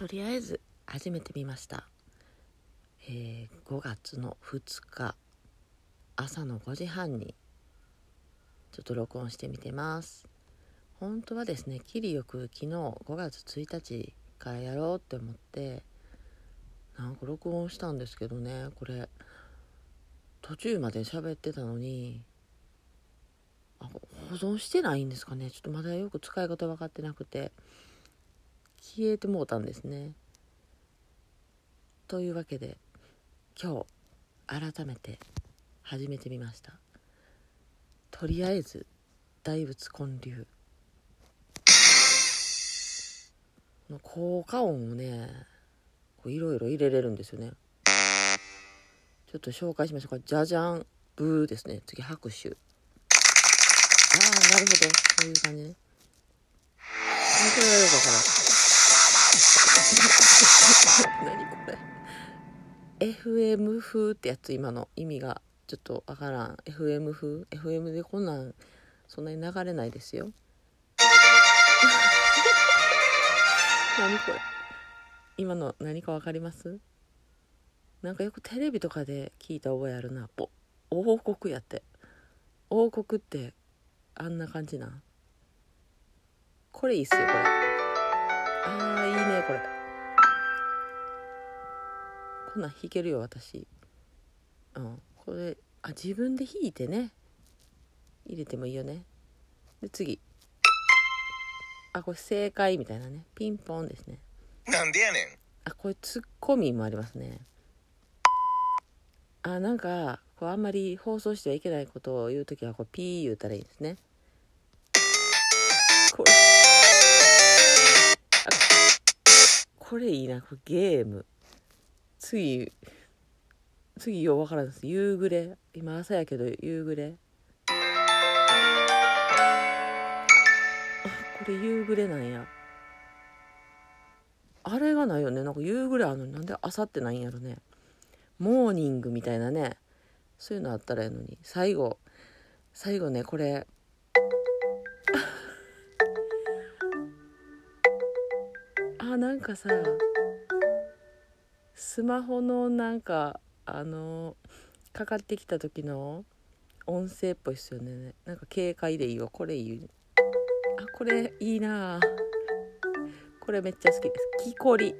とりあえず始めてみました、えー5月の2日朝の5時半にちょっと録音してみてます。本当はですねきりよく昨日5月1日からやろうって思ってなんか録音したんですけどねこれ途中まで喋ってたのにあ保存してないんですかね。ちょっとまだよく使い方分かってなくて。消えてもうたんですね。というわけで今日改めて始めてみました。とりあえず大仏建立の効果音をねいろいろ入れれるんですよね。ちょっと紹介しましょうか。じゃじゃんブーですね。次拍手ああなるほど。こういう感じね。これはよくわからん。何これ。FM 風ってやつ今の意味がちょっとわからん。FM 風？FM でこんなんそんなに流れないですよ。何これ。今の何かわかります？なんかよくテレビとかで聞いた覚えあるな。ぼ王国やって。王国ってあんな感じなこれいいっすよこれ。あーいいねこれ。こんなん弾けるよ私。うん。これあ自分で弾いてね。入れてもいいよね。で次。あこれ正解みたいなね。ピンポンですね。なんでやねん。あこれツッコミもありますね。あなんかこうあんまり放送してはいけないことを言う時はこうピー言うたらいいですね。これ。あこれいいな。これゲーム次次ようわからんです。夕暮れ。今朝やけど夕暮れ。あこれ夕暮れなんや。あれがないよね。なんか夕暮れあるのになんで朝ってないんやろね。モーニングみたいなね。そういうのあったらやのに。最後最後ねこれ。あなんかさスマホのなんかあのかかってきた時の音声っぽいっすよね。なんか軽快でいいわ。これいい。あこれいいな。これめっちゃ好きです。木こり。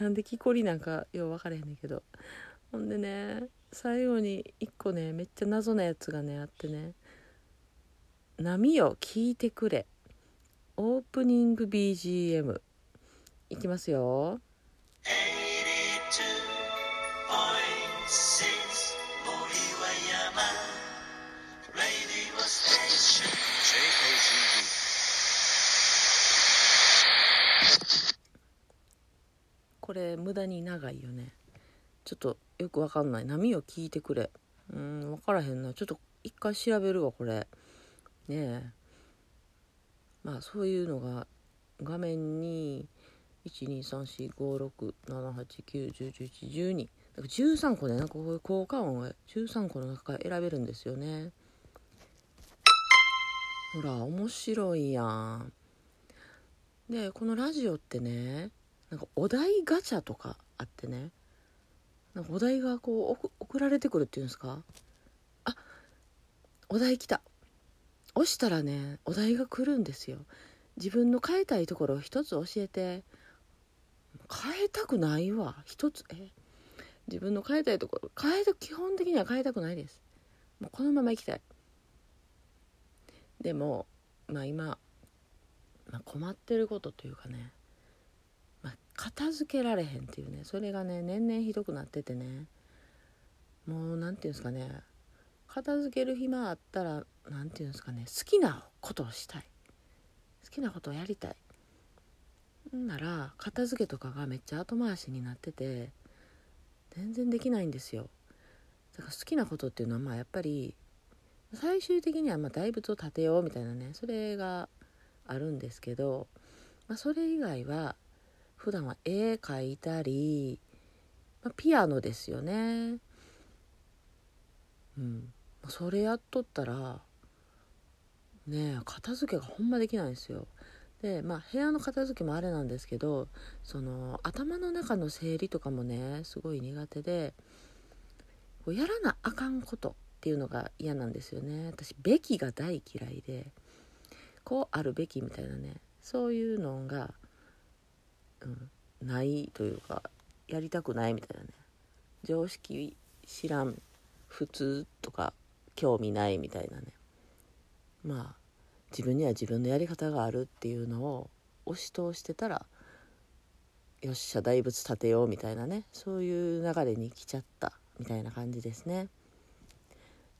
なんで木こりなんかよう分からへんねんけど。ほんでね最後に一個ねめっちゃ謎なやつがねあってね「波よ聞いてくれ」オープニング BGM いきますよ。これ無駄に長いよね。ちょっとよくわかんない。波を聞いてくれ。うん分からへんな。ちょっと一回調べるわこれ。ねえ。まあそういうのが画面に123456789101112か13個でなんかこういう効果音が13個の中から選べるんですよね。ほら面白いやん。でこのラジオってねなんかお題ガチャとかあってねなんかお題がこう送送られてくるっていうんですか？あお題来た。押したらねお題が来るんですよ。自分の変えたいところを一つ教えて。変えたくないわ。一つえ？自分の変えたいところ。変えた基本的には変えたくないです。もうこのまま行きたい。でもまあ今、まあ、困ってることというかね。まあ、片付けられへんっていうね。それがね年々ひどくなっててね。もう何て言うんですかね。片付ける暇あったら何て言うんですかね。好きなことをしたい。好きなことをやりたい。んなら片付けとかがめっちゃ後回しになってて全然できないんですよ。だから好きなことっていうのはまあやっぱり最終的にはま大仏を建てようみたいなねそれがあるんですけど、まあ、それ以外は普段は絵描いたり、まあ、ピアノですよね。うん。それやっとったらねえ片付けがほんまできないんですよ。でまあ部屋の片付けもあれなんですけどその頭の中の整理とかもねすごい苦手でこうやらなあかんことっていうのが嫌なんですよね。私「べき」が大嫌いでこうあるべきみたいなねそういうのが、うん、ないというかやりたくないみたいなね。常識知らん普通とか興味ないみたいなね。まあ自分には自分のやり方があるっていうのを押し通してたらよっしゃ大仏建てようみたいなねそういう流れに来ちゃったみたいな感じですね。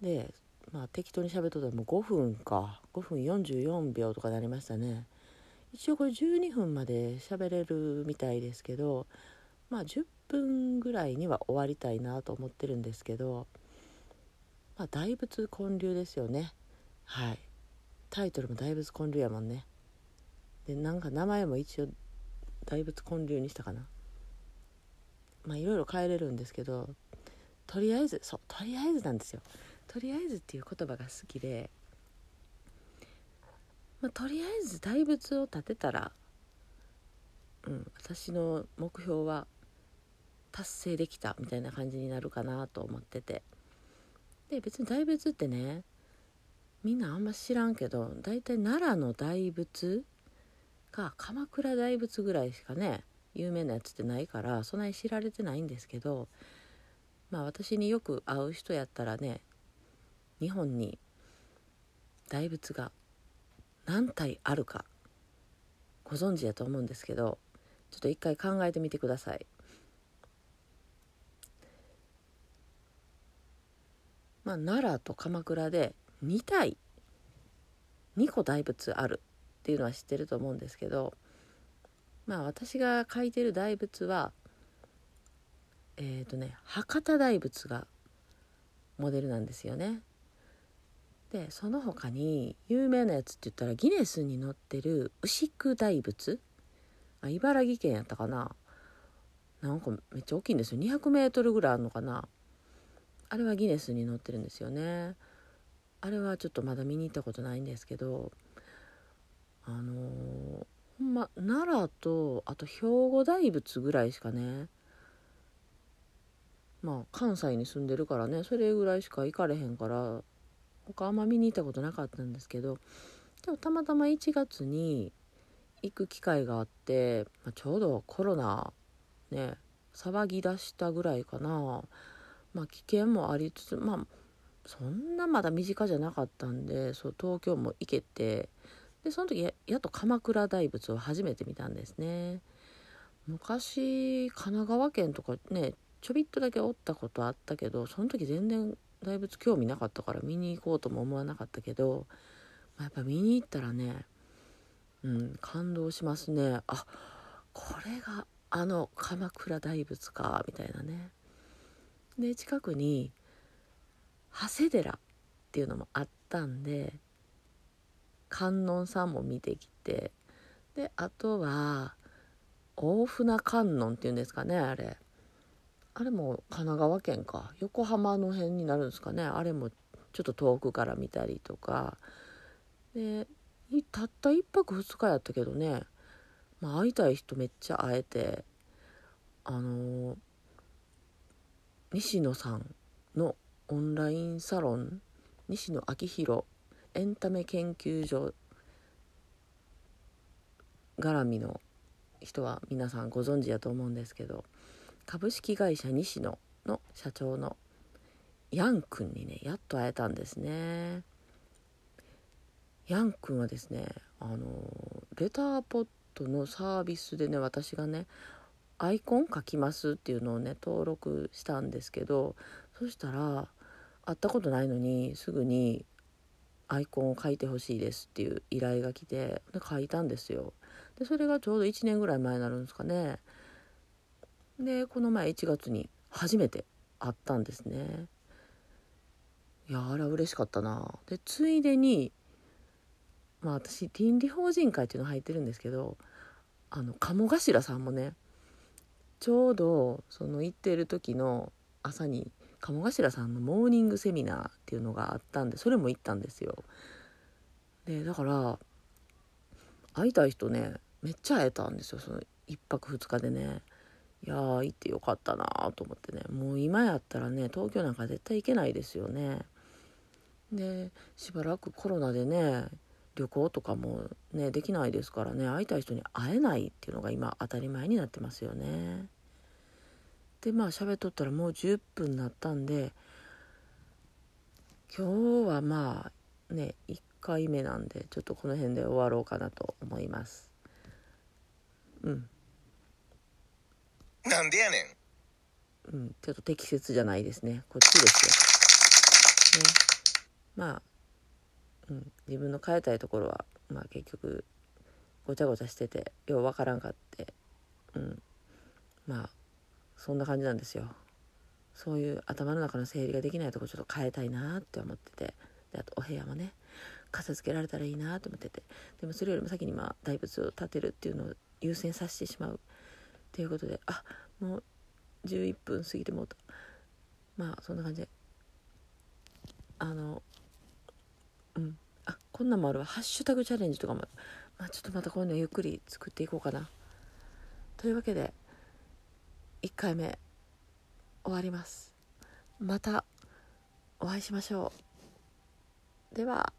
でまあ適当に喋っとったらもう5分か。5分44秒とかなりましたね。一応これ12分まで喋れるみたいですけどまあ10分ぐらいには終わりたいなと思ってるんですけどまあ大仏建立ですよね。はい。タイトルも大仏建立やもんね。でなんか名前も一応大仏建立にしたかな。まあいろいろ変えれるんですけどとりあえずそうとりあえずなんですよ。とりあえずっていう言葉が好きでまあ、とりあえず大仏を建てたら、うん、私の目標は達成できたみたいな感じになるかなと思ってて。で別に大仏ってねみんなあんま知らんけど大体奈良の大仏が鎌倉大仏ぐらいしかね有名なやつってないからそんなに知られてないんですけどまあ私によく会う人やったらね日本に大仏が何体あるかご存知やと思うんですけどちょっと一回考えてみてください。まあ、奈良と鎌倉で2体。2個大仏あるっていうのは知ってると思うんですけどまあ私が書いてる大仏はえっ、ー、とね博多大仏がモデルなんですよね。でその他に有名なやつって言ったらギネスに載ってる牛久大仏。あ茨城県やったかな。なんかめっちゃ大きいんですよ。200メートルぐらいあるのかな。あれはギネスに載ってるんですよね。あれはちょっとまだ見に行ったことないんですけどあのー、ほんま奈良とあと兵庫大仏ぐらいしかねまあ関西に住んでるからねそれぐらいしか行かれへんから他あんま見に行ったことなかったんですけどでもたまたま1月に行く機会があって、まあ、ちょうどコロナね騒ぎ出したぐらいかな、まあ、危険もありつつまあそんなまだ身近じゃなかったんでそう東京も行けてでその時ややっと鎌倉大仏を初めて見たんですね。昔神奈川県とかねちょびっとだけおったことあったけどその時全然大仏興味なかったから見に行こうとも思わなかったけど、まあ、やっぱ見に行ったらねうん感動しますね。あこれがあの鎌倉大仏かみたいなね。で近くに長谷寺っていうのもあったんで観音さんも見てきてであとは大船観音っていうんですかねあれ。あれも神奈川県か。横浜の辺になるんですかね。あれもちょっと遠くから見たりとか。でたった1泊2日やったけどね、まあ、会いたい人めっちゃ会えてあの西野さんのオンラインサロン西野昭弘エンタメ研究所絡みの人は皆さんご存知やと思うんですけど株式会社西野の社長のヤン君にねやっと会えたんですね。ヤン君はですねあのレターポットのサービスでね私がねアイコン書きますっていうのをね登録したんですけどそしたら会ったことないのにすぐにアイコンを書いてほしいですっていう依頼が来てで書いたんですよ。でそれがちょうど1年ぐらい前になるんですかね。でこの前1月に初めて会ったんですね。いやあれは嬉しかったな。でついでにまあ私倫理法人会っていうの入ってるんですけどあの鴨頭さんもねちょうどその行ってる時の朝に鴨頭さんのモーニングセミナーっていうのがあったんでそれも行ったんですよ。でだから会いたい人ねめっちゃ会えたんですよその1泊2日でね。いやー行ってよかったなと思ってね。もう今やったらね東京なんか絶対行けないですよね。でしばらくコロナでね旅行とかもねできないですからね会いたい人に会えないっていうのが今当たり前になってますよね。でまあ喋っとったらもう10分なったんで今日はまあね1回目なんでちょっとこの辺で終わろうかなと思いますうんなんでやねん。うん、ちょっと適切じゃないですね。こっちですよ。ね。まあ、うん、自分の変えたいところは、まあ結局、ごちゃごちゃしてて、ようわからんかって、うん。まあ、そんな感じなんですよ。そういう頭の中の整理ができないとこちょっと変えたいなって思ってて、であとお部屋もね、片付けられたらいいなと思ってて、でもそれよりも先にまあ大仏を建てるっていうのを優先させてしまう。っていうことであもう11分過ぎてもうた。まあそんな感じで。あのうん。あこんなんもあるわ。ハッシュタグチャレンジとかもまあちょっとまたこういうのゆっくり作っていこうかな。というわけで1回目終わります。またお会いしましょう。では。